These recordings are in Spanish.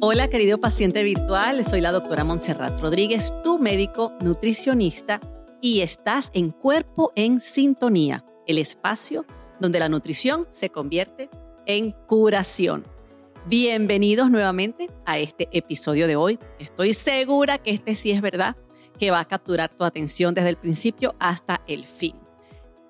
Hola querido paciente virtual, soy la doctora Montserrat Rodríguez, tu médico nutricionista y estás en Cuerpo en Sintonía, el espacio donde la nutrición se convierte en curación. Bienvenidos nuevamente a este episodio de hoy. Estoy segura que este sí es verdad, que va a capturar tu atención desde el principio hasta el fin.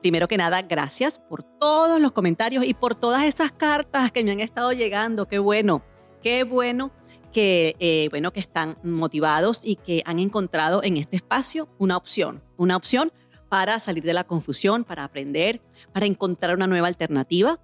Primero que nada, gracias por todos los comentarios y por todas esas cartas que me han estado llegando. Qué bueno, qué bueno que, eh, bueno, que están motivados y que han encontrado en este espacio una opción, una opción para salir de la confusión, para aprender, para encontrar una nueva alternativa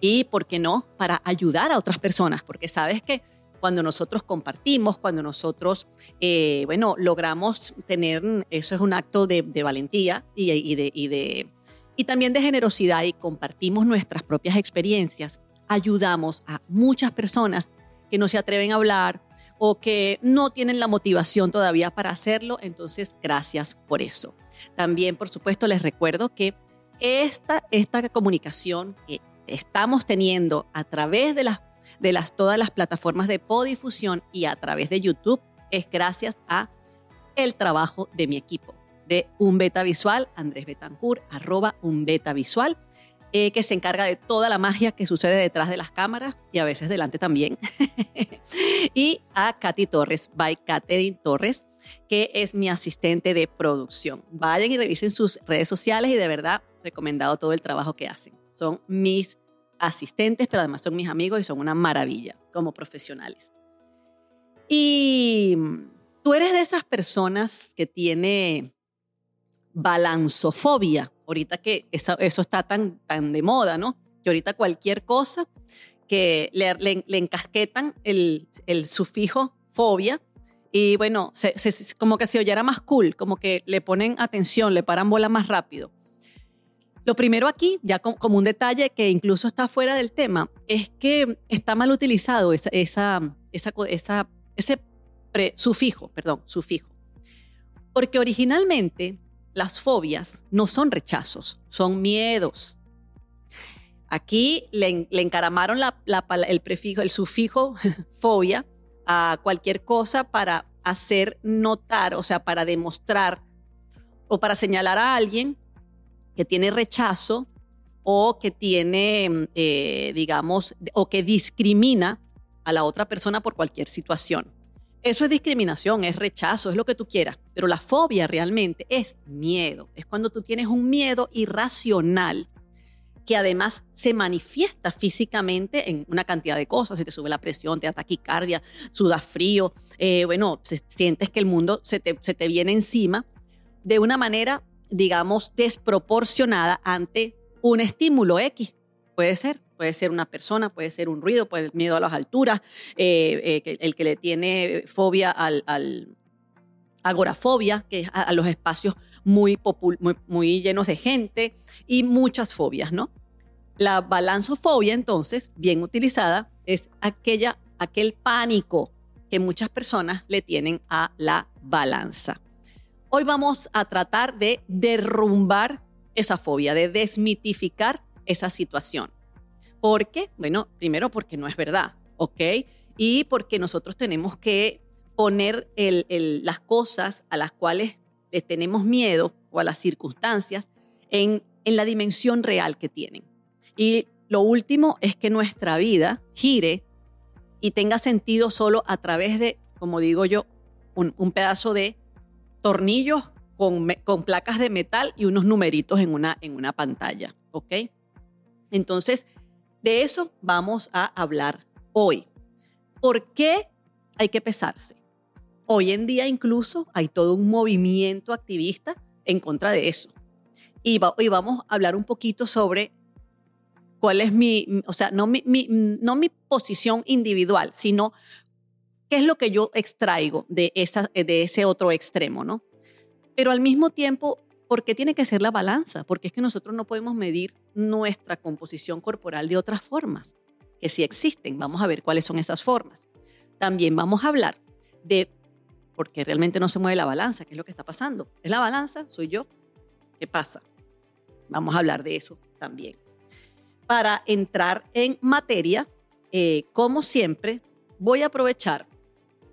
y, ¿por qué no?, para ayudar a otras personas, porque sabes que cuando nosotros compartimos, cuando nosotros, eh, bueno, logramos tener, eso es un acto de, valentía y, de, y, de, y también de generosidad y compartimos nuestras propias experiencias, ayudamos a muchas personas que no se atreven a hablar o que no tienen la motivación todavía para hacerlo. Entonces, gracias por eso. También, por supuesto, les recuerdo que esta, esta comunicación que estamos teniendo a través de las de las, todas las plataformas de podifusión y a través de YouTube es gracias a el trabajo de mi equipo, de Un Beta Visual, Andrés Betancourt, arroba Un Beta Visual, eh, que se encarga de toda la magia que sucede detrás de las cámaras y a veces delante también. y a Katy Torres, by Catherine Torres, que es mi asistente de producción. Vayan y revisen sus redes sociales y de verdad recomendado todo el trabajo que hacen. Son mis asistentes, pero además son mis amigos y son una maravilla como profesionales. Y tú eres de esas personas que tiene balanzofobia, ahorita que eso, está tan, tan de moda, ¿no? Que ahorita cualquier cosa que le, le, encasquetan el, el, sufijo fobia y bueno, como que se oyera más cool, como que le ponen atención, le paran bola más rápido. Lo primero aquí, ya como un detalle que incluso está fuera del tema, es que está mal utilizado esa, esa, esa, ese sufijo, perdón, sufijo. Porque originalmente las fobias no son rechazos, son miedos. Aquí le, encaramaron el prefijo, el sufijo fobia a cualquier cosa para hacer notar, o sea, para demostrar o para señalar a alguien que tiene rechazo o que tiene, eh, digamos, o que discrimina a la otra persona por cualquier situación. Eso es discriminación, es rechazo, es lo que tú quieras, pero la fobia realmente es miedo, es cuando tú tienes un miedo irracional que además se manifiesta físicamente en una cantidad de cosas. Si te sube la presión, te da taquicardia, sudas frío, eh, bueno, sientes que el mundo se se te viene encima de una manera digamos, desproporcionada ante un estímulo X. Puede ser, puede ser una persona, puede ser un ruido, puede ser miedo a las alturas, eh, eh, el que le tiene fobia al, agorafobia, que es a, los espacios muy, muy, muy, llenos de gente y muchas fobias, ¿no? La balanzofobia, entonces, bien utilizada, es aquella, aquel pánico que muchas personas le tienen a la balanza. Hoy vamos a tratar de derrumbar esa fobia, de desmitificar esa situación. ¿Por qué? Bueno, primero porque no es verdad, ¿ok? Y porque nosotros tenemos que poner las cosas a las cuales les tenemos miedo o a las circunstancias en, en la dimensión real que tienen. Y lo último es que nuestra vida gire y tenga sentido solo a través de, como digo yo, un, un pedazo de tornillos con, con, placas de metal y unos numeritos en una, en una pantalla, ¿ok? Entonces, de eso vamos a hablar hoy. ¿Por qué hay que pesarse? Hoy en día incluso hay todo un movimiento activista en contra de eso. Y, hoy vamos a hablar un poquito sobre cuál es mi, o sea, no mi, no mi posición individual, sino ¿Qué es lo que yo extraigo de, esa, de ese otro extremo, no? Pero al mismo tiempo, ¿por qué tiene que ser la balanza? Porque es que nosotros no podemos medir nuestra composición corporal de otras formas, que sí existen. Vamos a ver cuáles son esas formas. También vamos a hablar de por qué realmente no se mueve la balanza, qué es lo que está pasando. ¿Es la balanza? ¿Soy yo? ¿Qué pasa? Vamos a hablar de eso también. Para entrar en materia, eh, como siempre, voy a aprovechar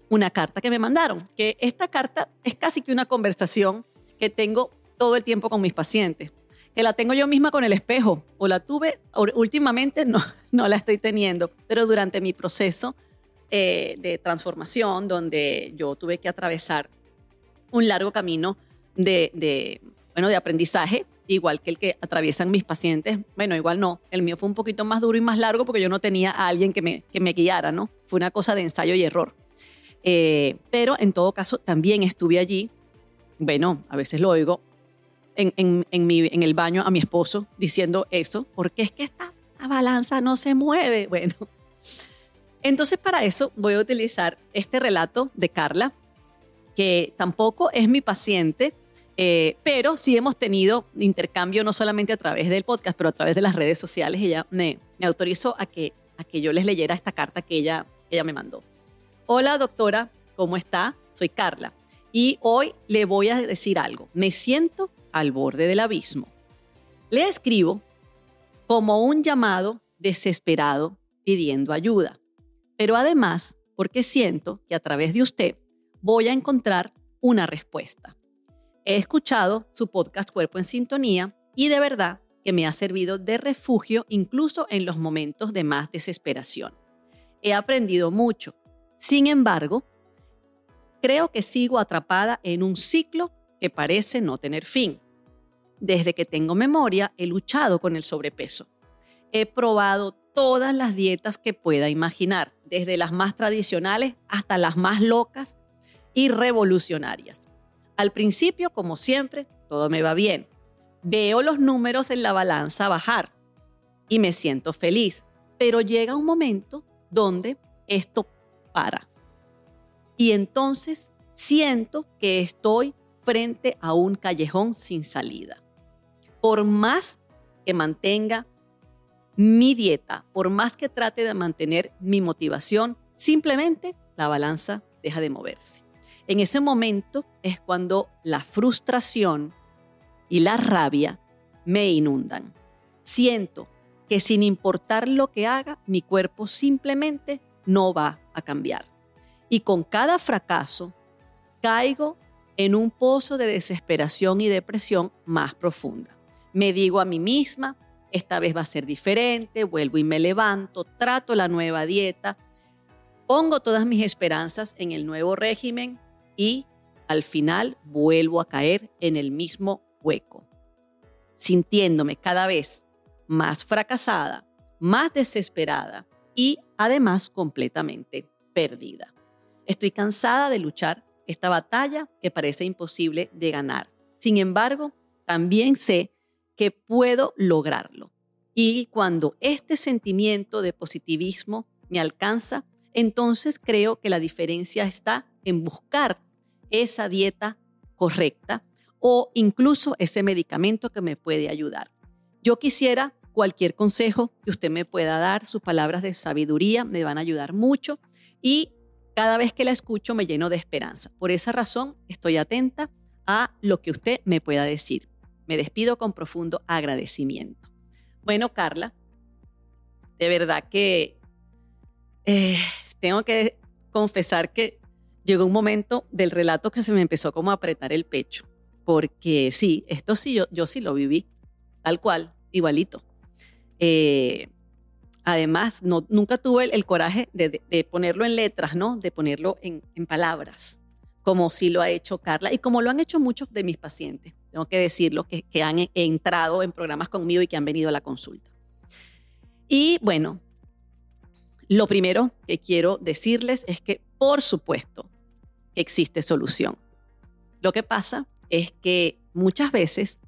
una carta que me mandaron, que esta carta es casi que una conversación que tengo todo el tiempo con mis pacientes, que la tengo yo misma con el espejo, o la tuve, últimamente no, no la estoy teniendo, pero durante mi proceso eh, de transformación, donde yo tuve que atravesar un largo camino de, bueno, de aprendizaje, igual que el que atraviesan mis pacientes. Bueno, igual no, el mío fue un poquito más duro y más largo porque yo no tenía a alguien que me, que me guiara, ¿no? Fue una cosa de ensayo y error. Eh, pero en todo caso, también estuve allí. Bueno, a veces lo oigo en, en, en, mi, en el baño a mi esposo diciendo eso, porque es que esta balanza no se mueve. Bueno, entonces para eso voy a utilizar este relato de Carla, que tampoco es mi paciente, eh, pero sí hemos tenido intercambio no solamente a través del podcast, pero a través de las redes sociales. Ella me, me autorizó a que, a que yo les leyera esta carta que ella, ella me mandó. Hola doctora, ¿cómo está? Soy Carla y hoy le voy a decir algo. Me siento al borde del abismo. Le escribo como un llamado desesperado pidiendo ayuda, pero además porque siento que a través de usted voy a encontrar una respuesta. He escuchado su podcast Cuerpo en Sintonía y de verdad que me ha servido de refugio incluso en los momentos de más desesperación. He aprendido mucho. Sin embargo, creo que sigo atrapada en un ciclo que parece no tener fin. Desde que tengo memoria, he luchado con el sobrepeso. He probado todas las dietas que pueda imaginar, desde las más tradicionales hasta las más locas y revolucionarias. Al principio, como siempre, todo me va bien. Veo los números en la balanza bajar y me siento feliz, pero llega un momento donde esto para. Y entonces siento que estoy frente a un callejón sin salida. Por más que mantenga mi dieta, por más que trate de mantener mi motivación, simplemente la balanza deja de moverse. En ese momento es cuando la frustración y la rabia me inundan. Siento que sin importar lo que haga, mi cuerpo simplemente no va a cambiar. Y con cada fracaso, caigo en un pozo de desesperación y depresión más profunda. Me digo a mí misma, esta vez va a ser diferente, vuelvo y me levanto, trato la nueva dieta, pongo todas mis esperanzas en el nuevo régimen y al final vuelvo a caer en el mismo hueco, sintiéndome cada vez más fracasada, más desesperada y además completamente perdida. Estoy cansada de luchar esta batalla que parece imposible de ganar. Sin embargo, también sé que puedo lograrlo. Y cuando este sentimiento de positivismo me alcanza, entonces creo que la diferencia está en buscar esa dieta correcta o incluso ese medicamento que me puede ayudar. Yo quisiera cualquier consejo que usted me pueda dar, sus palabras de sabiduría me van a ayudar mucho y cada vez que la escucho me lleno de esperanza. Por esa razón estoy atenta a lo que usted me pueda decir. Me despido con profundo agradecimiento. Bueno, Carla, de verdad que eh, tengo que confesar que llegó un momento del relato que se me empezó como a apretar el pecho, porque sí, esto sí, yo, yo sí lo viví, tal cual, igualito. Eh, además, no, nunca tuve el, coraje de, ponerlo en letras, ¿no? De ponerlo en, palabras, como sí lo ha hecho Carla y como lo han hecho muchos de mis pacientes tengo que decirlo, que, han entrado en programas conmigo y que han venido a la consulta. Y bueno, lo primero que quiero decirles es que, por supuesto, existe solución. Lo que pasa es que muchas veces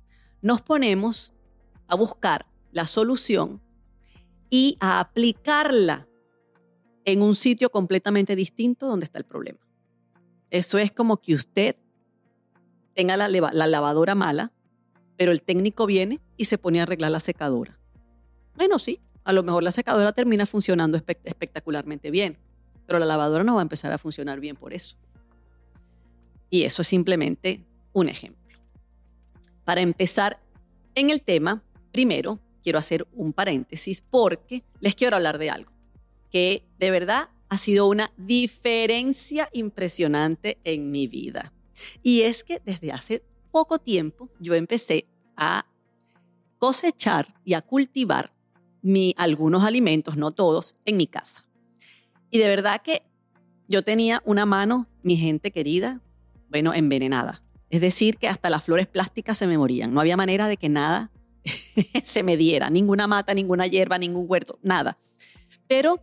nos ponemos a buscar la solución y a aplicarla en un sitio completamente distinto donde está el problema. Eso es como que usted tenga la, lavadora mala, pero el técnico viene y se pone a arreglar la secadora. Bueno, sí, a lo mejor la secadora termina funcionando espectacularmente bien, pero la lavadora no va a empezar a funcionar bien por eso. Y eso es simplemente un ejemplo. Para empezar en el tema, primero quiero hacer un paréntesis porque les quiero hablar de algo que de verdad ha sido una diferencia impresionante en mi vida. Y es que desde hace poco tiempo yo empecé a cosechar y a cultivar mi, algunos alimentos, no todos, en mi casa. Y de verdad que yo tenía una mano, mi gente querida, bueno, envenenada. Es decir, que hasta las flores plásticas se me morían. No había manera de que nada se me diera, ninguna mata, ninguna hierba, ningún huerto, nada. Pero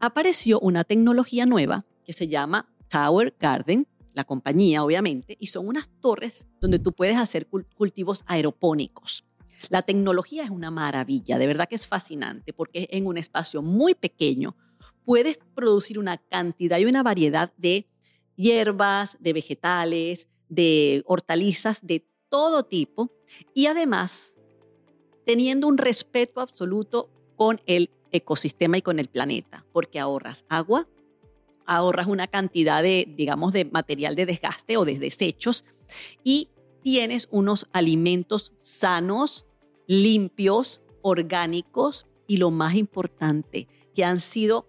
apareció una tecnología nueva que se llama Tower Garden, la compañía obviamente, y son unas torres donde tú puedes hacer cultivos aeropónicos. La tecnología es una maravilla, de verdad que es fascinante porque en un espacio muy pequeño puedes producir una cantidad y una variedad de hierbas, de vegetales, de hortalizas de todo tipo y además teniendo un respeto absoluto con el ecosistema y con el planeta, porque ahorras agua, ahorras una cantidad de, digamos, de material de desgaste o de desechos y tienes unos alimentos sanos, limpios, orgánicos y lo más importante, que han sido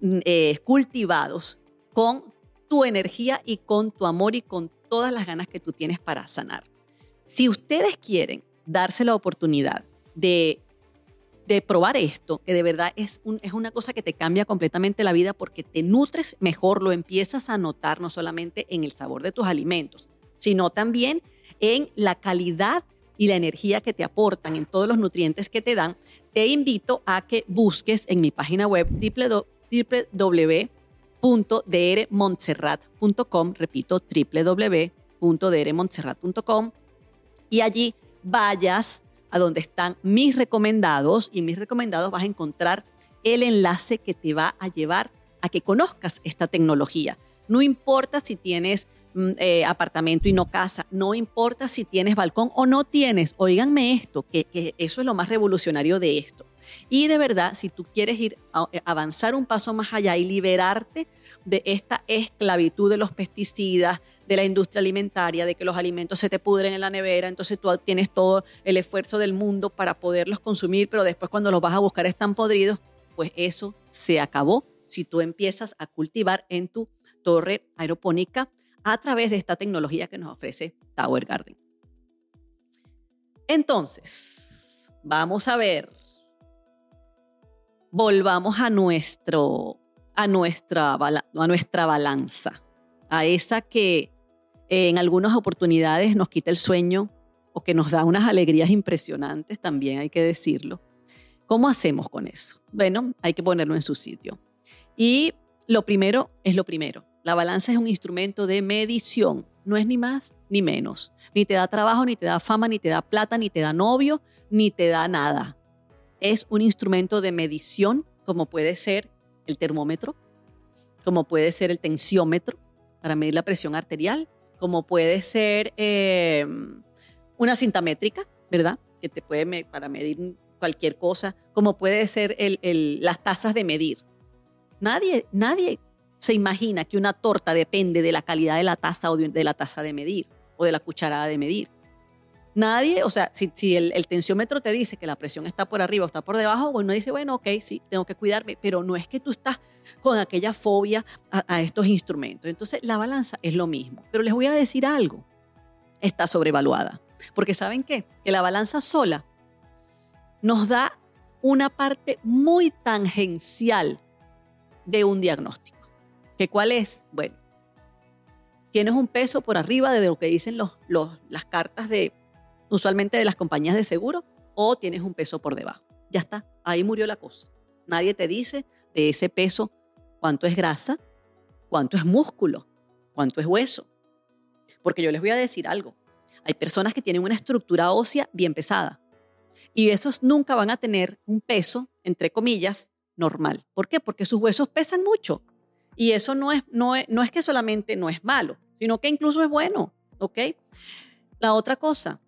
mm, eh, cultivados con tu energía y con tu amor y con todas las ganas que tú tienes para sanar. Si ustedes quieren darse la oportunidad de de probar esto, que de verdad es, es una cosa que te cambia completamente la vida porque te nutres mejor, lo empiezas a notar no solamente en el sabor de tus alimentos, sino también en la calidad y la energía que te aportan, en todos los nutrientes que te dan, te invito a que busques en mi página web www.drmontserrat.com, repito, www.drmontserrat.com, y allí vayas a donde están mis recomendados y mis recomendados vas a encontrar el enlace que te va a llevar a que conozcas esta tecnología. No importa si tienes mm, eh, apartamento y no casa, no importa si tienes balcón o no tienes, oíganme esto, que, que eso es lo más revolucionario de esto. Y de verdad, si tú quieres ir a eh, avanzar un paso más allá y liberarte de esta esclavitud de los pesticidas, de la industria alimentaria, de que los alimentos se te pudren en la nevera, entonces tú tienes todo el esfuerzo del mundo para poderlos consumir, pero después cuando los vas a buscar están podridos, pues eso se acabó si tú empiezas a cultivar en tu torre aeropónica a través de esta tecnología que nos ofrece Tower Garden. Entonces, vamos a ver volvamos a, nuestro, a, nuestra, a nuestra balanza, a esa que en algunas oportunidades nos quita el sueño o que nos da unas alegrías impresionantes, también hay que decirlo. ¿Cómo hacemos con eso? Bueno, hay que ponerlo en su sitio. Y lo primero es lo primero. La balanza es un instrumento de medición, no es ni más ni menos. Ni te da trabajo, ni te da fama, ni te da plata, ni te da novio, ni te da nada es un instrumento de medición, como puede ser el termómetro, como puede ser el tensiómetro para medir la presión arterial, como puede ser eh, una cinta métrica, ¿verdad? Que te puede para medir cualquier cosa, como puede ser las tazas de medir. Nadie, nadie se imagina que una torta depende de la calidad de la taza o de la taza de medir o de la cucharada de medir. Nadie, o sea, si, el, tensiómetro te dice que la presión está por arriba o está por debajo, uno dice, bueno, ok, sí, tengo que cuidarme, pero no es que tú estás con aquella fobia a, estos instrumentos. Entonces, la balanza es lo mismo. Pero les voy a decir algo, está sobrevaluada. Porque ¿saben qué? Que la balanza sola nos da una parte muy tangencial de un diagnóstico. ¿Que cuál es? Bueno, tienes un peso por arriba de lo que dicen los, las cartas de usualmente de las compañías de seguro, o tienes un peso por debajo. Ya está, ahí murió la cosa. Nadie te dice de ese peso cuánto es grasa, cuánto es músculo, cuánto es hueso. Porque yo les voy a decir algo. Hay personas que tienen una estructura ósea bien pesada y esos nunca van a tener un peso, entre comillas, normal. ¿Por qué? Porque sus huesos pesan mucho. Y eso no es, no es, no es que solamente no es malo, sino que incluso es bueno. ¿Ok? La otra cosa,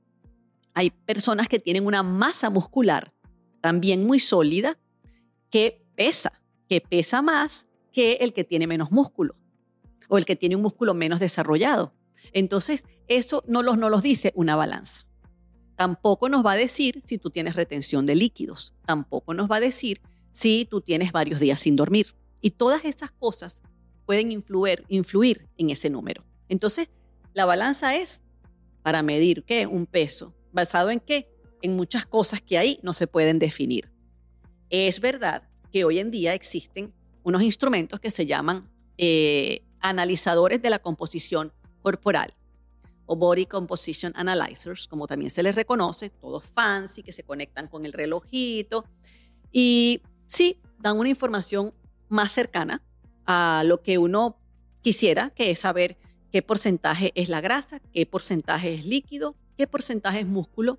hay personas que tienen una masa muscular también muy sólida que pesa, que pesa más que el que tiene menos músculo o el que tiene un músculo menos desarrollado. Entonces, eso no los, no los dice una balanza. Tampoco nos va a decir si tú tienes retención de líquidos. Tampoco nos va a decir si tú tienes varios días sin dormir. Y todas esas cosas pueden influir, influir en ese número. Entonces, la balanza es para medir qué? Un peso. ¿Basado en qué? En muchas cosas que ahí no se pueden definir. Es verdad que hoy en día existen unos instrumentos que se llaman eh, analizadores de la composición corporal o Body Composition Analyzers, como también se les reconoce, todos fancy, que se conectan con el relojito. Y sí, dan una información más cercana a lo que uno quisiera, que es saber qué porcentaje es la grasa, qué porcentaje es líquido, qué porcentaje es músculo.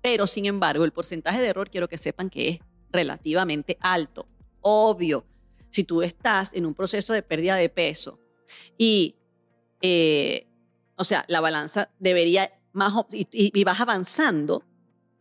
Pero, sin embargo, el porcentaje de error quiero que sepan que es relativamente alto. Obvio, si tú estás en un proceso de pérdida de peso y eh, o sea, la balanza debería más, y, vas avanzando,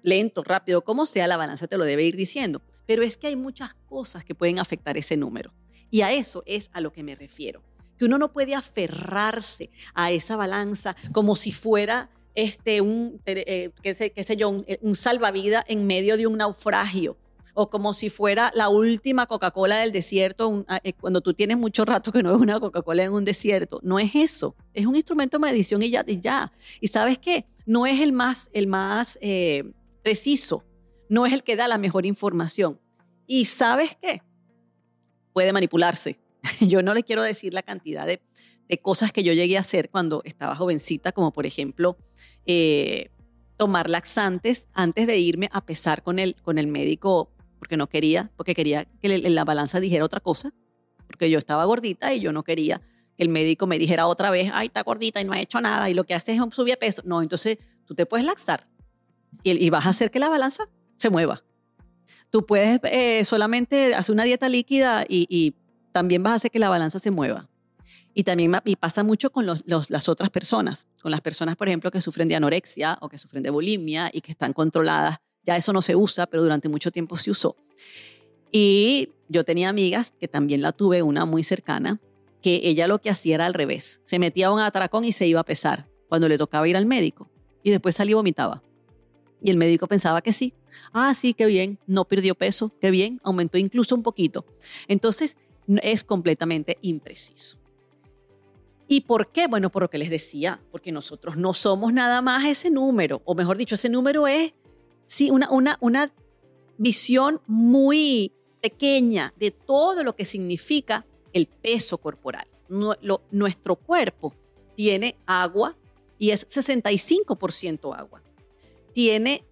lento, rápido, como sea, la balanza te lo debe ir diciendo. Pero es que hay muchas cosas que pueden afectar ese número. Y a eso es a lo que me refiero. Que uno no puede aferrarse a esa balanza como si fuera este, un, eh, qué, sé, qué sé yo, un, un salvavidas en medio de un naufragio o como si fuera la última Coca-Cola del desierto, ah, eh, cuando tú tienes mucho rato que no ves una Coca-Cola en un desierto. No es eso, es un instrumento de medición y ya. Y, ya. y sabes qué, no es el más, el más eh, preciso, no es el que da la mejor información. Y sabes qué, puede manipularse. Yo no le quiero decir la cantidad de, cosas que yo llegué a hacer cuando estaba jovencita, como por ejemplo... Eh, tomar laxantes antes de irme a pesar con el, con el médico porque no quería, porque quería que la balanza dijera otra cosa, porque yo estaba gordita y yo no quería que el médico me dijera otra vez, ay, está gordita y no ha hecho nada y lo que hace es subir peso. No, entonces tú te puedes laxar y, vas a hacer que la balanza se mueva. Tú puedes eh, solamente hacer una dieta líquida y, también vas a hacer que la balanza se mueva. Y también y pasa mucho con las otras personas, con las personas, por ejemplo, que sufren de anorexia o que sufren de bulimia y que están controladas ya eso no se usa, pero durante mucho tiempo se usó. Y yo tenía amigas, que también la tuve, una muy cercana, que ella lo que hacía era al revés. Se metía a un atracón y se iba a pesar cuando le tocaba ir al médico. Y después salía y vomitaba. Y el médico pensaba que sí. Ah, sí, qué bien, no perdió peso, qué bien, aumentó incluso un poquito. Entonces, es completamente impreciso. ¿Y por qué? Bueno, por lo que les decía, porque nosotros no somos nada más ese número, o mejor dicho, ese número es sí, una, una, una visión muy pequeña de todo lo que significa el peso corporal. nuestro cuerpo tiene agua y es 65% agua. Tiene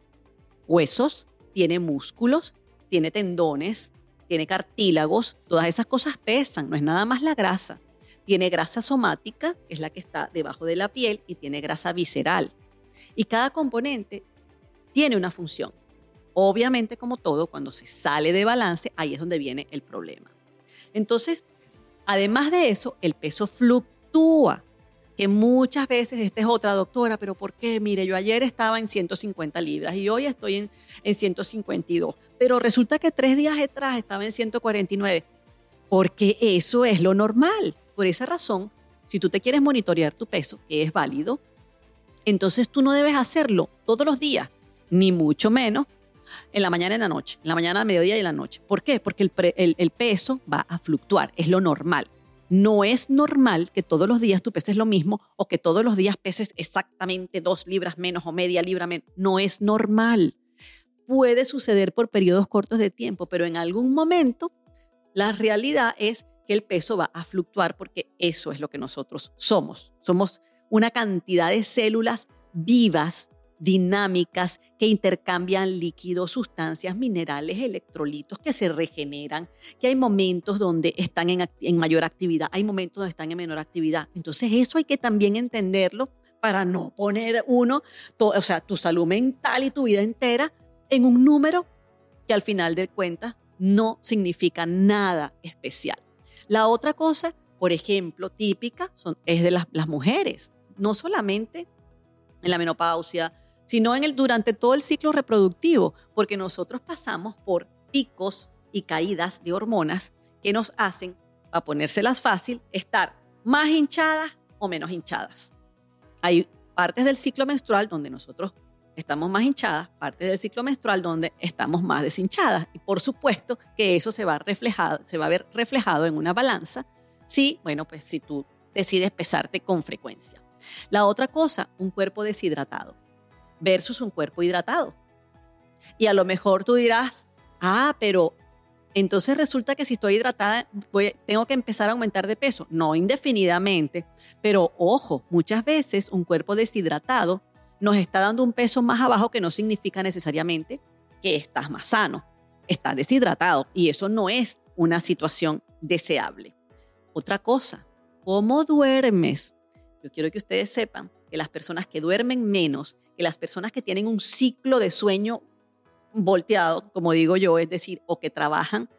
huesos, tiene músculos, tiene tendones, tiene cartílagos, todas esas cosas pesan, no es nada más la grasa. Tiene grasa somática, que es la que está debajo de la piel, y tiene grasa visceral. Y cada componente tiene una función. Obviamente, como todo, cuando se sale de balance, ahí es donde viene el problema. Entonces, además de eso, el peso fluctúa, que muchas veces, esta es otra doctora, pero ¿por qué? Mire, yo ayer estaba en 150 libras y hoy estoy en, en 152, pero resulta que tres días atrás estaba en 149, porque eso es lo normal. Por esa razón, si tú te quieres monitorear tu peso, que es válido, entonces tú no debes hacerlo todos los días, ni mucho menos en la mañana y en la noche, en la mañana, al mediodía y en la noche. ¿Por qué? Porque el, el, peso va a fluctuar, es lo normal. No es normal que todos los días tú peses lo mismo o que todos los días peses exactamente dos libras menos o media libra menos. No es normal. Puede suceder por periodos cortos de tiempo, pero en algún momento la realidad es que el peso va a fluctuar porque eso es lo que nosotros somos. Somos una cantidad de células vivas dinámicas que intercambian líquidos, sustancias, minerales, electrolitos que se regeneran, que hay momentos donde están en, mayor actividad, hay momentos donde están en menor actividad. Entonces eso hay que también entenderlo para no poner uno, o sea, tu salud mental y tu vida entera en un número que al final de cuentas no significa nada especial. La otra cosa, por ejemplo, típica es de las, las mujeres, no solamente en la menopausia, sino en el, durante todo el ciclo reproductivo, porque nosotros pasamos por picos y caídas de hormonas que nos hacen, a ponérselas fácil, estar más hinchadas o menos hinchadas. Hay partes del ciclo menstrual donde nosotros estamos más hinchadas, parte del ciclo menstrual donde estamos más deshinchadas. Y por supuesto que eso se va, reflejado, se va a ver reflejado en una balanza si, bueno, pues si tú decides pesarte con frecuencia. La otra cosa, un cuerpo deshidratado versus un cuerpo hidratado. Y a lo mejor tú dirás, ah, pero entonces resulta que si estoy hidratada tengo que empezar a aumentar de peso. No indefinidamente, pero ojo, muchas veces un cuerpo deshidratado nos está dando un peso más abajo que no significa necesariamente que estás más sano. Estás deshidratado y eso no es una situación deseable. Otra cosa, ¿cómo duermes? Yo quiero que ustedes sepan que las personas que duermen menos, que las personas que tienen un ciclo de sueño volteado, como digo yo, es decir, o que trabajan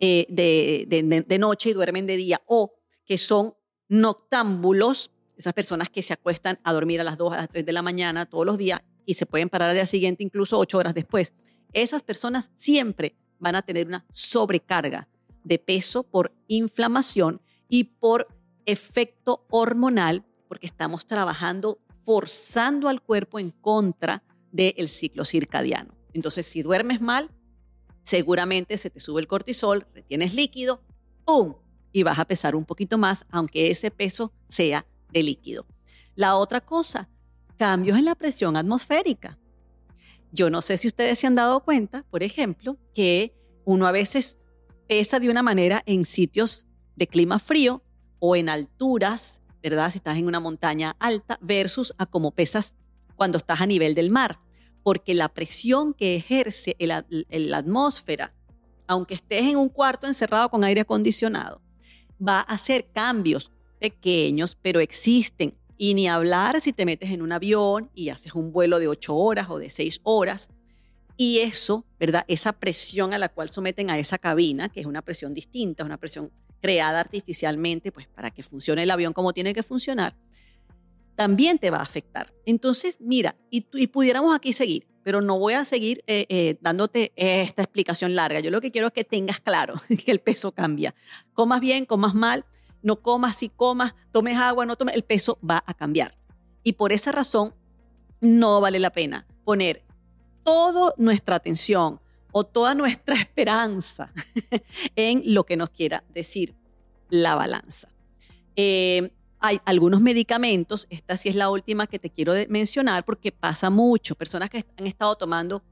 eh, de, de noche y duermen de día, o que son noctámbulos, esas personas que se acuestan a dormir a las 2, a las 3 de la mañana todos los días y se pueden parar al día siguiente incluso 8 horas después. Esas personas siempre van a tener una sobrecarga de peso por inflamación y por efecto hormonal, porque estamos trabajando forzando al cuerpo en contra del ciclo circadiano. Entonces, si duermes mal, seguramente se te sube el cortisol, retienes líquido, ¡pum! Y vas a pesar un poquito más, aunque ese peso sea de líquido. La otra cosa, cambios en la presión atmosférica. Yo no sé si ustedes se han dado cuenta, por ejemplo, que uno a veces pesa de una manera en sitios de clima frío o en alturas, ¿verdad? Si estás en una montaña alta versus a cómo pesas cuando estás a nivel del mar. Porque la presión que ejerce la atmósfera, aunque estés en un cuarto encerrado con aire acondicionado, va a hacer cambios pequeños, pero existen. Y ni hablar si te metes en un avión y haces un vuelo de ocho horas o de seis horas. Y eso, ¿verdad? Esa presión a la cual someten a esa cabina, que es una presión distinta, es una presión creada artificialmente, pues para que funcione el avión como tiene que funcionar, también te va a afectar. Entonces, mira, y, pudiéramos aquí seguir, pero no voy a seguir eh, eh, dándote esta explicación larga. Yo lo que quiero es que tengas claro que el peso cambia. Comas bien, comas mal, no comas, si comas, tomes agua, no tomes, el peso va a cambiar. Y por esa razón, no vale la pena poner toda nuestra atención o toda nuestra esperanza en lo que nos quiera decir la balanza. Eh, hay algunos medicamentos, esta sí es la última que te quiero mencionar porque pasa mucho, personas que han estado tomando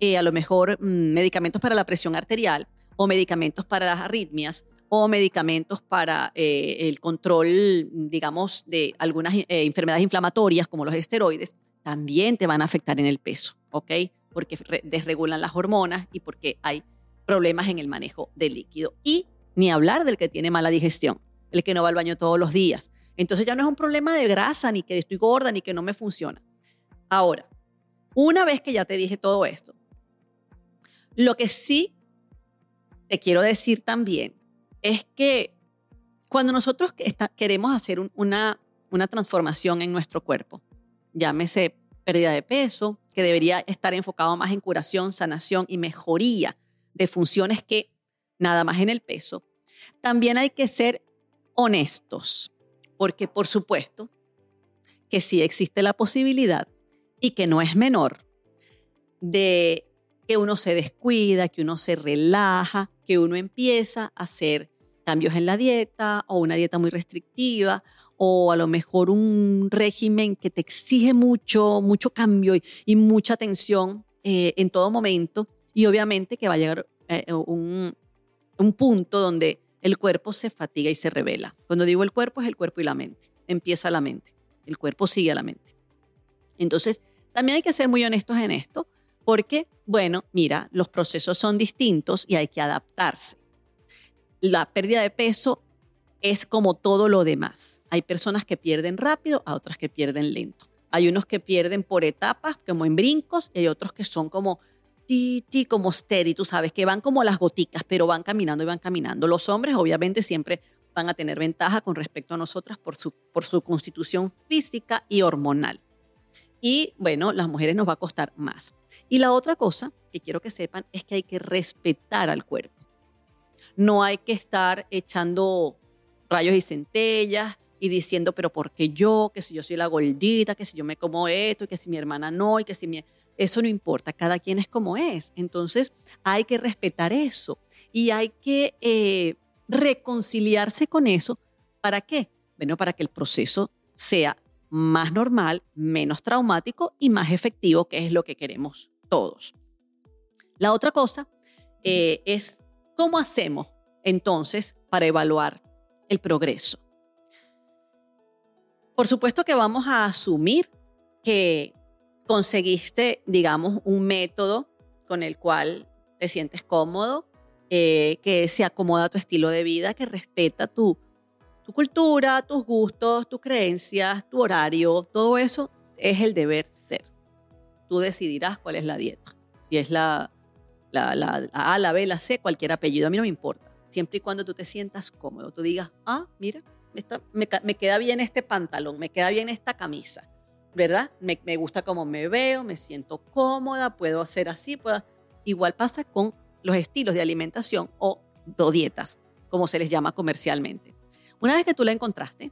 eh, a lo mejor mm, medicamentos para la presión arterial o medicamentos para las arritmias o medicamentos para eh, el control, digamos, de algunas eh, enfermedades inflamatorias como los esteroides, también te van a afectar en el peso, ¿ok? Porque desregulan las hormonas y porque hay problemas en el manejo del líquido. Y ni hablar del que tiene mala digestión, el que no va al baño todos los días. Entonces ya no es un problema de grasa, ni que estoy gorda, ni que no me funciona. Ahora, una vez que ya te dije todo esto, lo que sí te quiero decir también es que cuando nosotros queremos hacer una, una transformación en nuestro cuerpo, llámese pérdida de peso, que debería estar enfocado más en curación, sanación y mejoría de funciones que nada más en el peso, también hay que ser honestos, porque por supuesto que sí existe la posibilidad y que no es menor de que uno se descuida, que uno se relaja, que uno empieza a hacer cambios en la dieta o una dieta muy restrictiva o a lo mejor un régimen que te exige mucho, mucho cambio y, mucha atención eh, en todo momento y obviamente que va a llegar eh, un, un punto donde el cuerpo se fatiga y se revela. Cuando digo el cuerpo es el cuerpo y la mente. Empieza la mente. El cuerpo sigue a la mente. Entonces, también hay que ser muy honestos en esto porque, bueno, mira, los procesos son distintos y hay que adaptarse la pérdida de peso es como todo lo demás. Hay personas que pierden rápido, a otras que pierden lento. Hay unos que pierden por etapas, como en brincos, y hay otros que son como ti, ti, como steady, tú sabes, que van como las goticas, pero van caminando y van caminando. Los hombres obviamente siempre van a tener ventaja con respecto a nosotras por su, por su constitución física y hormonal. Y bueno, las mujeres nos va a costar más. Y la otra cosa que quiero que sepan es que hay que respetar al cuerpo. No hay que estar echando rayos y centellas y diciendo, pero ¿por qué yo? Que si yo soy la gordita, que si yo me como esto, que si mi hermana no, y que si mi... Eso no importa, cada quien es como es. Entonces hay que respetar eso y hay que eh, reconciliarse con eso. ¿Para qué? Bueno, para que el proceso sea más normal, menos traumático y más efectivo, que es lo que queremos todos. La otra cosa eh, es cómo hacemos entonces para evaluar el progreso. Por supuesto que vamos a asumir que conseguiste, digamos, un método con el cual te sientes cómodo, eh, que se acomoda a tu estilo de vida, que respeta tu, tu cultura, tus gustos, tus creencias, tu horario, todo eso es el deber ser. Tú decidirás cuál es la dieta. Si es la A, la B, la C, cualquier apellido, a mí no me importa. Siempre y cuando tú te sientas cómodo, tú digas, ah, mira, me, queda bien este pantalón, me queda bien esta camisa, ¿verdad? Me, me gusta cómo me veo, me siento cómoda, puedo hacer así, puedo... Igual pasa con los estilos de alimentación o, o dietas, como se les llama comercialmente. Una vez que tú la encontraste,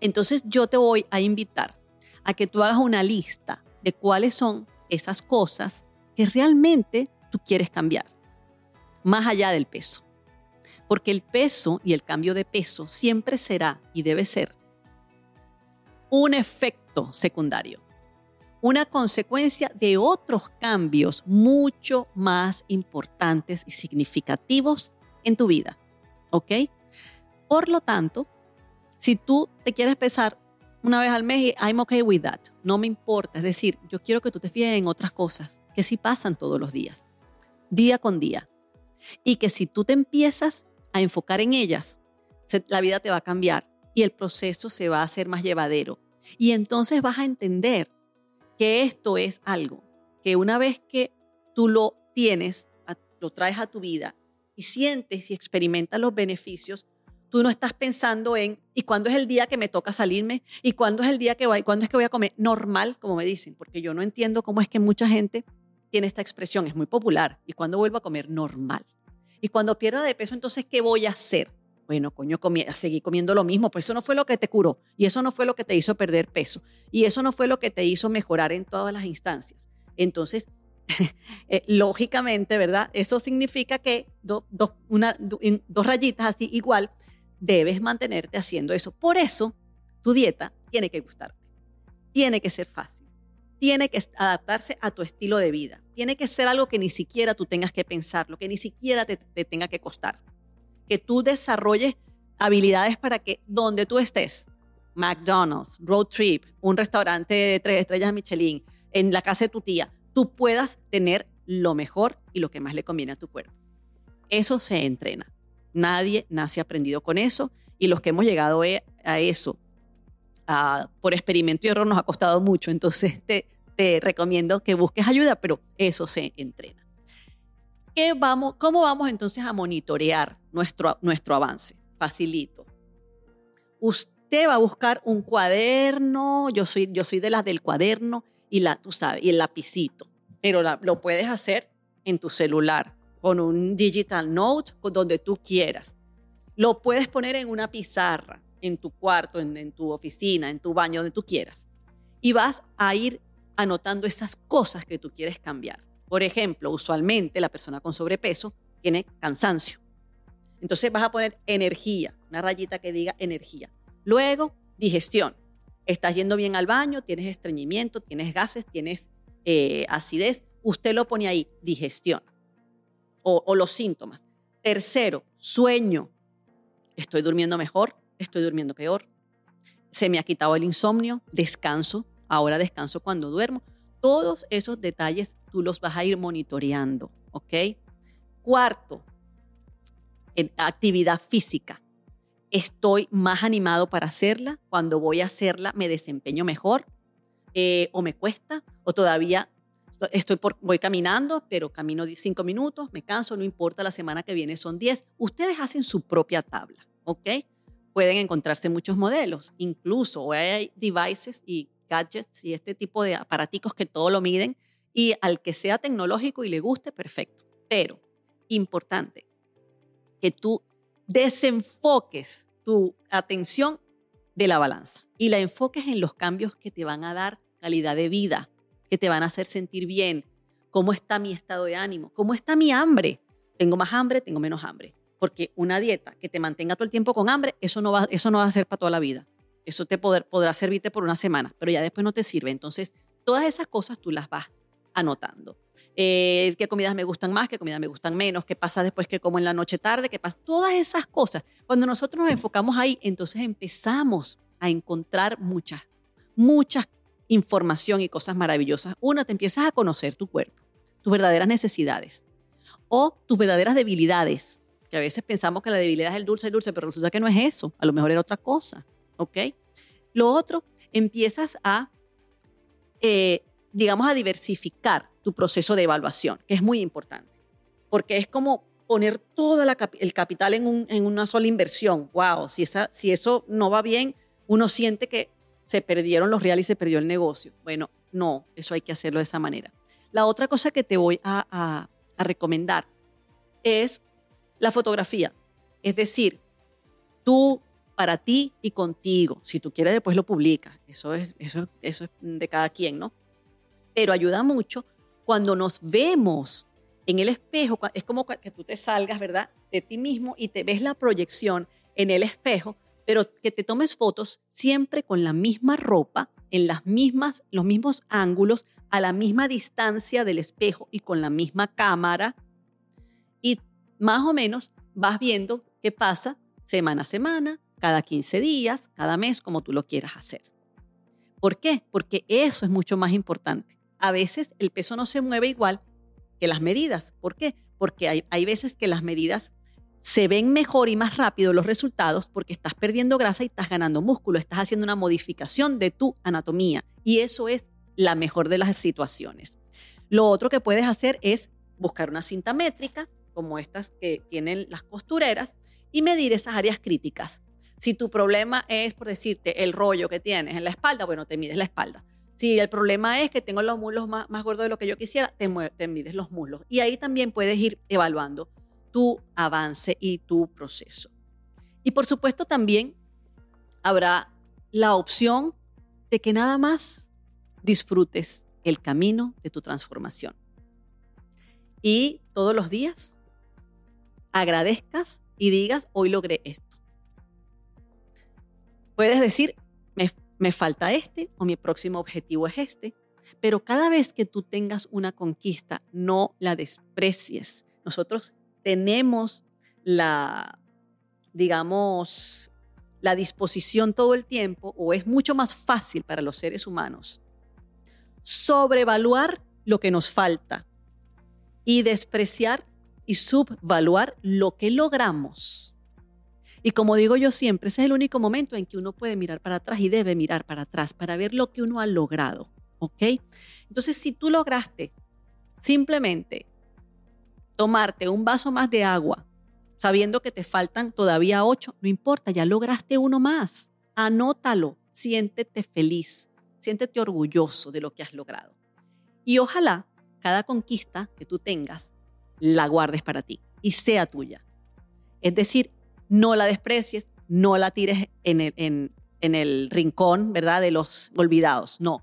entonces yo te voy a invitar a que tú hagas una lista de cuáles son esas cosas que realmente tú quieres cambiar, más allá del peso. Porque el peso y el cambio de peso siempre será y debe ser un efecto secundario, una consecuencia de otros cambios mucho más importantes y significativos en tu vida. ¿Ok? Por lo tanto, si tú te quieres pesar una vez al mes, I'm okay with that. No me importa. Es decir, yo quiero que tú te fíes en otras cosas que sí pasan todos los días, día con día. Y que si tú te empiezas a enfocar en ellas, la vida te va a cambiar y el proceso se va a hacer más llevadero. Y entonces vas a entender que esto es algo que una vez que tú lo tienes, lo traes a tu vida y sientes y experimentas los beneficios, tú no estás pensando en ¿y cuándo es el día que me toca salirme? ¿Y cuándo es el día que voy? ¿Cuándo es que voy a comer? Normal, como me dicen, porque yo no entiendo cómo es que mucha gente tiene esta expresión, es muy popular. ¿Y cuándo vuelvo a comer? Normal. Y cuando pierda de peso, entonces, ¿qué voy a hacer? Bueno, coño, comí, seguí comiendo lo mismo, pues eso no fue lo que te curó y eso no fue lo que te hizo perder peso y eso no fue lo que te hizo mejorar en todas las instancias. Entonces, eh, lógicamente, ¿verdad? Eso significa que dos rayitas así igual, debes mantenerte haciendo eso. Por eso, tu dieta tiene que gustarte, tiene que ser fácil tiene que adaptarse a tu estilo de vida. Tiene que ser algo que ni siquiera tú tengas que pensarlo, que ni siquiera te, tenga que costar. Que tú desarrolles habilidades para que donde tú estés, McDonald's, Road Trip, un restaurante de tres estrellas Michelin, en la casa de tu tía, tú puedas tener lo mejor y lo que más le conviene a tu cuerpo. Eso se entrena. Nadie nace aprendido con eso y los que hemos llegado e, a eso por experimento y error nos ha costado mucho, entonces te, te recomiendo que busques ayuda, pero eso se entrena. ¿Qué vamos, ¿Cómo vamos entonces a monitorear nuestro, nuestro avance? Facilito. Usted va a buscar un cuaderno, yo soy, yo soy de las del cuaderno y, la, tú sabes, y el lapicito, pero lo puedes hacer en tu celular, con un digital note, donde tú quieras. Lo puedes poner en una pizarra en tu cuarto, en, tu oficina, en tu baño, donde tú quieras. Y vas a ir anotando esas cosas que tú quieres cambiar. Por ejemplo, usualmente la persona con sobrepeso tiene cansancio. Entonces vas a poner energía, una rayita que diga energía. Luego, digestión. Estás yendo bien al baño, tienes estreñimiento, tienes gases, tienes eh, acidez. Usted lo pone ahí, digestión. o los síntomas. Tercero, sueño. Estoy durmiendo mejor, estoy durmiendo peor, se me ha quitado el insomnio, descanso, ahora descanso cuando duermo. Todos esos detalles tú los vas a ir monitoreando, ¿ok? Cuarto, en actividad física. Estoy más animado para hacerla. Cuando voy a hacerla me desempeño mejor eh, o me cuesta o todavía estoy por, voy caminando, pero camino cinco minutos, me canso, no importa, la semana que viene son 10. Ustedes hacen su propia tabla, ¿ok? Pueden encontrarse muchos modelos. Incluso hay devices y gadgets y este tipo de aparaticos que todo lo miden y al que sea tecnológico y le guste, perfecto. Pero, importante, que tú desenfoques tu atención de la balanza y la enfoques en los cambios que te van a dar calidad de vida, que te van a hacer sentir bien. ¿Cómo está mi estado de ánimo? ¿Cómo está mi hambre? ¿Tengo más hambre? ¿Tengo menos hambre? Porque una dieta que te mantenga todo el tiempo con hambre, eso no va, eso no va a ser para toda la vida. Eso te podrá servirte por una semana, pero ya después no te sirve. Entonces, todas esas cosas tú las vas anotando. Eh, qué comidas me gustan más, qué comidas me gustan menos, qué pasa después que como en la noche tarde, qué pasa, todas esas cosas. Cuando nosotros nos enfocamos ahí, entonces empezamos a encontrar muchas, muchas información y cosas maravillosas. Una, te empiezas a conocer tu cuerpo, tus verdaderas necesidades o tus verdaderas debilidades, que a veces pensamos que la debilidad es el dulce, el dulce, pero resulta que no es eso, a lo mejor era otra cosa, ¿ok? Lo otro, empiezas a, eh, digamos, a diversificar tu proceso de evaluación, que es muy importante, porque es como poner todo el capital en, una sola inversión. Wow, si, esa, si eso no va bien, uno siente que se perdieron los reales y se perdió el negocio. Bueno, no, eso hay que hacerlo de esa manera. La otra cosa que te voy a, recomendar es la fotografía. Es decir, tú para ti y contigo. Si tú quieres, después lo publicas. Eso es, eso, eso es de cada quien, ¿no? Pero ayuda mucho cuando nos vemos en el espejo. Es como que tú te salgas, ¿verdad? De ti mismo y te ves la proyección en el espejo pero que te tomes fotos siempre con la misma ropa, en las mismas, los mismos ángulos, a la misma distancia del espejo y con la misma cámara. Y más o menos vas viendo qué pasa semana a semana, cada 15 días, cada mes, como tú lo quieras hacer. ¿Por qué? Porque eso es mucho más importante. A veces el peso no se mueve igual que las medidas. ¿Por qué? Porque hay, hay veces que las medidas se ven mejor y más rápido los resultados porque estás perdiendo grasa y estás ganando músculo, estás haciendo una modificación de tu anatomía y eso es la mejor de las situaciones. Lo otro que puedes hacer es buscar una cinta métrica, como estas que tienen las costureras, y medir esas áreas críticas. Si tu problema es, por decirte, el rollo que tienes en la espalda, bueno, te mides la espalda. Si el problema es que tengo los muslos más, gordos de lo que yo quisiera, te, te mides los muslos. Y ahí también puedes ir evaluando tu avance y tu proceso. Y por supuesto también habrá la opción de que nada más disfrutes el camino de tu transformación. Y todos los días agradezcas y digas, hoy logré esto. Puedes decir, me, me, falta este o mi próximo objetivo es este, pero cada vez que tú tengas una conquista, no la desprecies. Nosotros tenemos la, digamos, la disposición todo el tiempo, o es mucho más fácil para los seres humanos, sobrevaluar lo que nos falta y despreciar y subvaluar lo que logramos. Y como digo yo siempre, ese es el único momento en que uno puede mirar para atrás y debe mirar para atrás para ver lo que uno ha logrado. ¿Ok? Entonces, si tú lograste simplemente tomarte un vaso más de agua, sabiendo que te faltan todavía ocho, no importa, ya lograste uno más. Anótalo, siéntete feliz, siéntete orgulloso de lo que has logrado. Y ojalá cada conquista que tú tengas la guardes para ti y sea tuya. Es decir, no la desprecies, no la tires en el, en el rincón, ¿verdad? De los olvidados. No,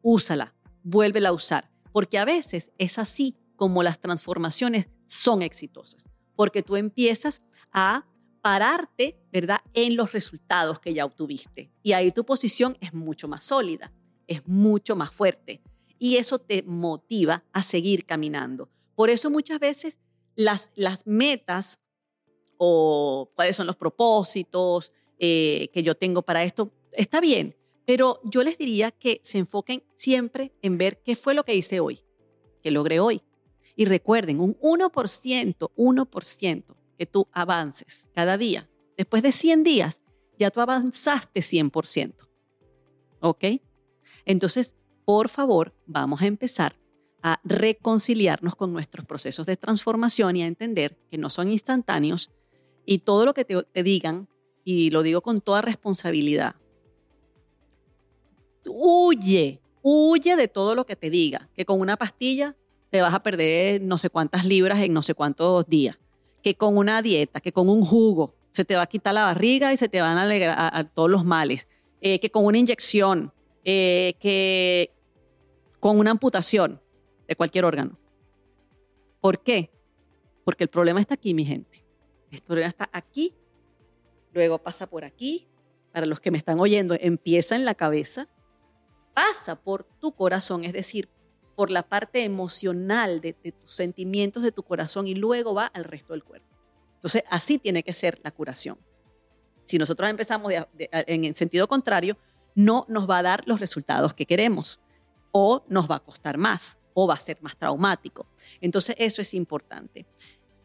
úsala, vuélvela a usar, porque a veces es así como las transformaciones son exitosas, porque tú empiezas a pararte, ¿verdad?, en los resultados que ya obtuviste. Y ahí tu posición es mucho más sólida, es mucho más fuerte. Y eso te motiva a seguir caminando. Por eso muchas veces las, metas o cuáles son los propósitos eh, que yo tengo para esto, está bien, pero yo les diría que se enfoquen siempre en ver qué fue lo que hice hoy, que logré hoy, y recuerden, un 1%, 1% que tú avances cada día. Después de 100 días, ya tú avanzaste 100%. ¿Ok? Entonces, por favor, vamos a empezar a reconciliarnos con nuestros procesos de transformación y a entender que no son instantáneos y todo lo que te, te digan, y lo digo con toda responsabilidad, huye, huye de todo lo que te diga, que con una pastilla te vas a perder no sé cuántas libras en no sé cuántos días. Que con una dieta, que con un jugo, se te va a quitar la barriga y se te van a alegrar todos los males. Eh, que con una inyección, eh, que con una amputación de cualquier órgano. ¿Por qué? Porque el problema está aquí, mi gente. El problema está aquí, luego pasa por aquí. Para los que me están oyendo, empieza en la cabeza, pasa por tu corazón, es decir, por la parte emocional de, tus sentimientos de tu corazón y luego va al resto del cuerpo. Entonces, así tiene que ser la curación. Si nosotros empezamos en el sentido contrario, no nos va a dar los resultados que queremos o nos va a costar más o va a ser más traumático. Entonces, eso es importante.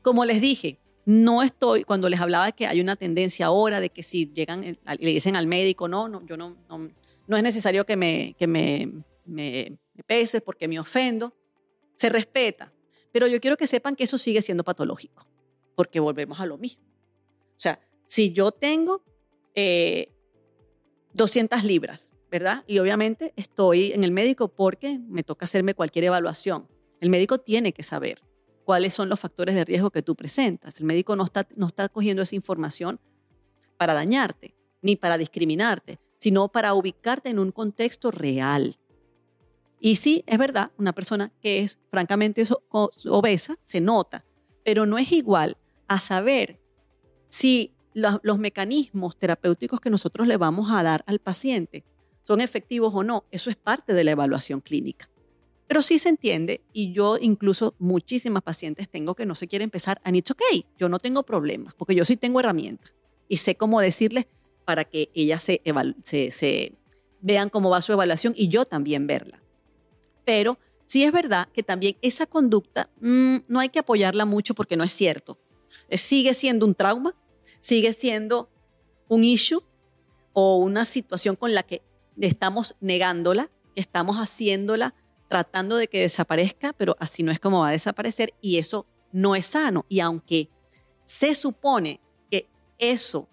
Como les dije, no estoy, cuando les hablaba que hay una tendencia ahora de que si llegan y le dicen al médico, no, no yo no, no, no es necesario que me, que me, me, peses porque me ofendo, se respeta. Pero yo quiero que sepan que eso sigue siendo patológico, porque volvemos a lo mismo. O sea, si yo tengo 200 eh, libras, ¿verdad? Y obviamente estoy en el médico porque me toca hacerme cualquier evaluación. El médico tiene que saber cuáles son los factores de riesgo que tú presentas. El médico no está, no está cogiendo esa información para dañarte, ni para discriminarte, sino para ubicarte en un contexto real. Y sí, es verdad, una persona que es francamente obesa se nota, pero no es igual a saber si los, mecanismos terapéuticos que nosotros le vamos a dar al paciente son efectivos o no. Eso es parte de la evaluación clínica. Pero sí se entiende, y yo incluso muchísimas pacientes tengo que no se quiere empezar, and it's okay, yo no tengo problemas, porque yo sí tengo herramientas y sé cómo decirles para que ellas se, se, vean cómo va su evaluación y yo también verla. Pero sí es verdad que también esa conducta mm, no hay que apoyarla mucho porque no es cierto. Sigue siendo un trauma, sigue siendo un issue o una situación con la que estamos negándola, estamos haciéndola tratando de que desaparezca, pero así no es como va a desaparecer y eso no es sano. Y aunque se supone que eso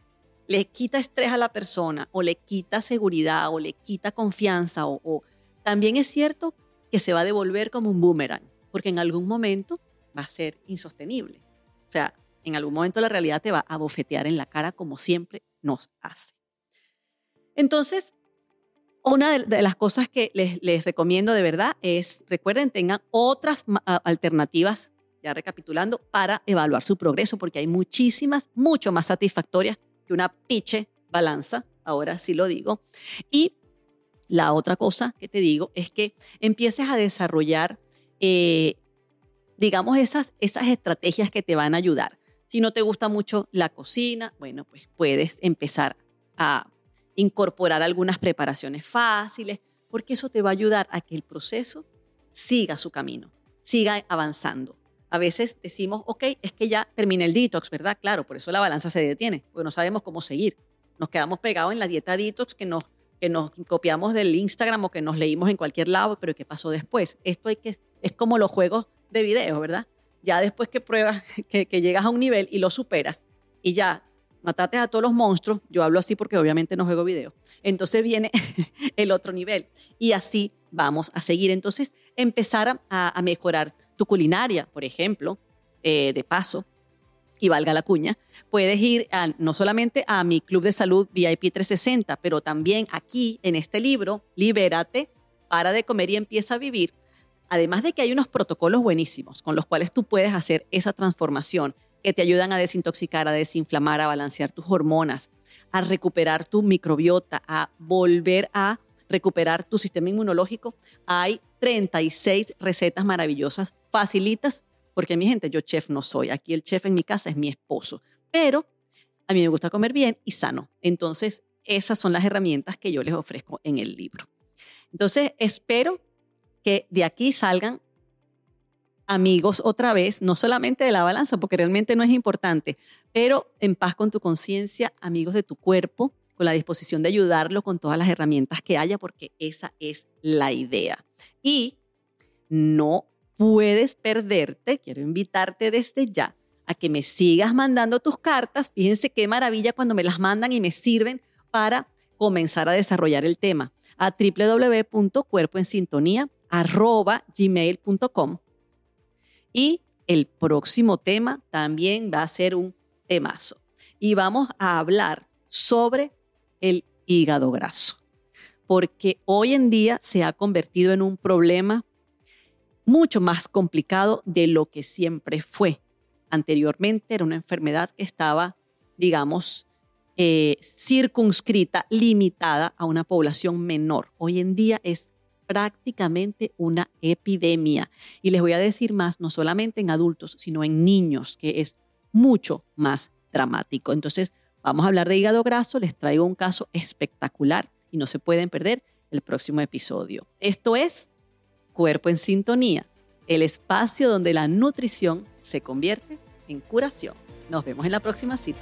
le quita estrés a la persona o le quita seguridad o le quita confianza o, también es cierto que se va a devolver como un boomerang, porque en algún momento va a ser insostenible. O sea, en algún momento la realidad te va a bofetear en la cara como siempre nos hace. Entonces, una de, las cosas que les, recomiendo de verdad es, recuerden, tengan otras alternativas, ya recapitulando, para evaluar su progreso, porque hay muchísimas, mucho más satisfactorias que una piche balanza, ahora sí lo digo. Y la otra cosa que te digo es que empieces a desarrollar, eh, digamos, esas, esas estrategias que te van a ayudar. Si no te gusta mucho la cocina, bueno, pues puedes empezar a incorporar algunas preparaciones fáciles, porque eso te va a ayudar a que el proceso siga su camino, siga avanzando. A veces decimos, ok, es que ya terminé el detox, ¿verdad? Claro, por eso la balanza se detiene, porque no sabemos cómo seguir. Nos quedamos pegados en la dieta detox que nos, que nos copiamos del Instagram o que nos leímos en cualquier lado, pero ¿qué pasó después? Esto hay que, es como los juegos de video, ¿verdad? Ya después que pruebas, que, que llegas a un nivel y lo superas y ya mataste a todos los monstruos, yo hablo así porque obviamente no juego video, entonces viene el otro nivel y así vamos a seguir. Entonces, empezar a, mejorar tu culinaria, por ejemplo, eh, de paso, y valga la cuña, puedes ir no solamente a mi club de salud VIP 360, pero también aquí en este libro, Libérate, para de comer y empieza a vivir. Además de que hay unos protocolos buenísimos con los cuales tú puedes hacer esa transformación que te ayudan a desintoxicar, a desinflamar, a balancear tus hormonas, a recuperar tu microbiota, a volver a recuperar tu sistema inmunológico. Hay 36 recetas maravillosas, facilitas, porque mi gente, yo chef no soy. Aquí el chef en mi casa es mi esposo, pero a mí me gusta comer bien y sano. Entonces, esas son las herramientas que yo les ofrezco en el libro. Entonces, espero que de aquí salgan amigos otra vez, no solamente de la balanza, porque realmente no es importante, pero en paz con tu conciencia, amigos de tu cuerpo, con la disposición de ayudarlo con todas las herramientas que haya, porque esa es la idea. Y no puedes perderte, quiero invitarte desde ya a que me sigas mandando tus cartas. Fíjense qué maravilla cuando me las mandan y me sirven para comenzar a desarrollar el tema a www.cuerpoensintonía.gmail.com y el próximo tema también va a ser un temazo. Y vamos a hablar sobre el hígado graso. porque hoy en día se ha convertido en un problema mucho más complicado de lo que siempre fue. Anteriormente era una enfermedad que estaba, digamos, eh, circunscrita, limitada a una población menor. Hoy en día es prácticamente una epidemia. Y les voy a decir más, no solamente en adultos, sino en niños, que es mucho más dramático. Entonces, vamos a hablar de hígado graso, les traigo un caso espectacular y no se pueden perder el próximo episodio. Esto es Cuerpo en Sintonía, el espacio donde la nutrición se convierte en curación. Nos vemos en la próxima cita.